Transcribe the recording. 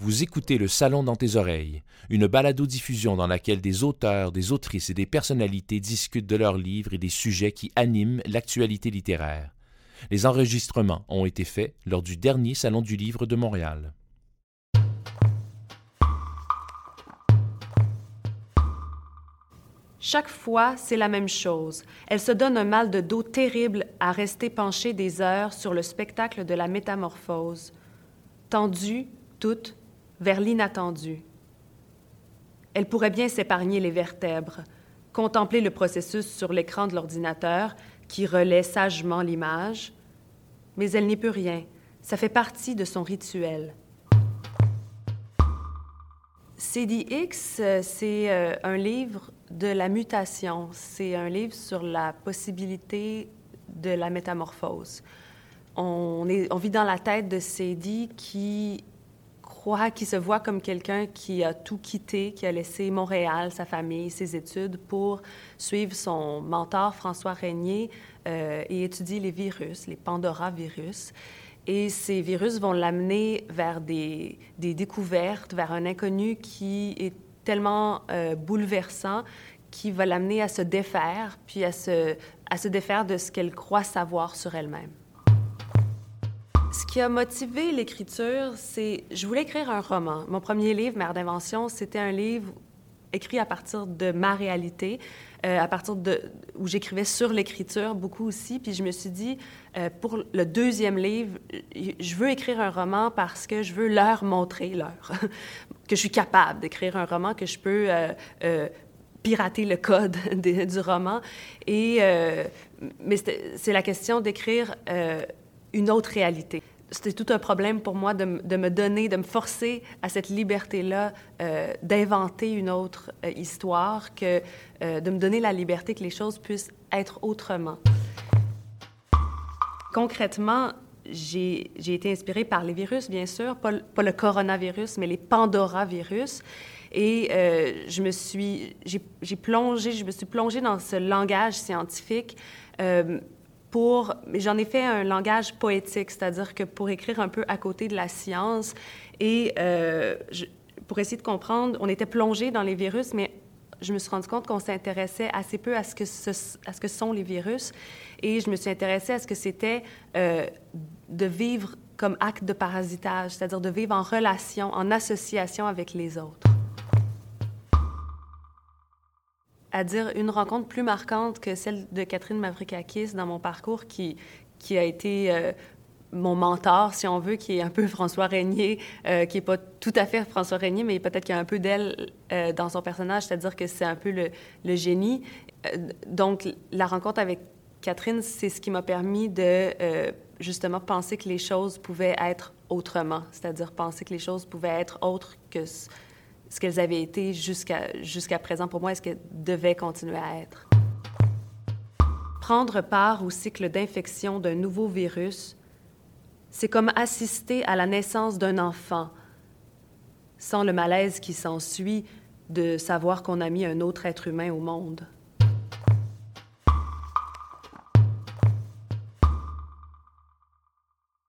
Vous écoutez Le Salon dans tes oreilles, une balado-diffusion dans laquelle des auteurs, des autrices et des personnalités discutent de leurs livres et des sujets qui animent l'actualité littéraire. Les enregistrements ont été faits lors du dernier Salon du Livre de Montréal. Chaque fois, c'est la même chose. Elle se donne un mal de dos terrible à rester penchée des heures sur le spectacle de la métamorphose. Tendue, toute, vers l'inattendu. Elle pourrait bien s'épargner les vertèbres, contempler le processus sur l'écran de l'ordinateur qui relaie sagement l'image, mais elle n'y peut rien, ça fait partie de son rituel. CDX, c'est euh, un livre de la mutation, c'est un livre sur la possibilité de la métamorphose. On, est, vit dans la tête de CD qui qui se voit comme quelqu'un qui a tout quitté, qui a laissé Montréal, sa famille, ses études pour suivre son mentor François Régnier euh, et étudier les virus, les Pandora virus. Et ces virus vont l'amener vers des, découvertes, vers un inconnu qui est tellement euh, bouleversant qui va l'amener à se défaire, puis à se défaire de ce qu'elle croit savoir sur elle-même. Ce qui a motivé l'écriture, c'est je voulais écrire un roman. Mon premier livre, Mère d'invention, c'était un livre écrit à partir de ma réalité, euh, à partir de où j'écrivais sur l'écriture beaucoup aussi. Puis je me suis dit, euh, pour le deuxième livre, je veux écrire un roman parce que je veux leur montrer leur que je suis capable d'écrire un roman, que je peux euh, pirater le code du roman. Et mais c'est la question d'écrire une autre réalité. C'était tout un problème pour moi de, me donner, de me forcer à cette liberté-là euh, d'inventer une autre euh, histoire, que, euh, de me donner la liberté que les choses puissent être autrement. Concrètement, j'ai été inspirée par les virus, bien sûr, pas, pas le coronavirus, mais les Pandora-virus. Et je me suis, j'ai plongé, je me suis plongée dans ce langage scientifique j'en ai fait un langage poétique, c'est-à-dire que pour écrire un peu à côté de la science et euh, pour essayer de comprendre, on était plongé dans les virus, mais je me suis rendu compte qu'on s'intéressait assez peu à ce, que à ce que sont les virus et je me suis intéressée à ce que c'était euh, de vivre comme acte de parasitage, c'est-à-dire de vivre en relation, en association avec les autres. À dire une rencontre plus marquante que celle de Catherine Mavrikakis dans mon parcours, qui, qui a été euh, mon mentor, si on veut, qui est un peu François Régnier, euh, qui n'est pas tout à fait François Régnier, mais peut-être qu'il y a un peu d'elle euh, dans son personnage, c'est-à-dire que c'est un peu le, le génie. donc, la rencontre avec Catherine, c'est ce qui m'a permis de justement penser que les choses pouvaient être autrement, c'est-à-dire penser que les choses pouvaient être autres que ce qu'elles avaient été jusqu'à présent pour moi est ce qu'elles devaient continuer à être. Prendre part au cycle d'infection d'un nouveau virus, c'est comme assister à la naissance d'un enfant, sans le malaise qui s'ensuit de savoir qu'on a mis un autre être humain au monde.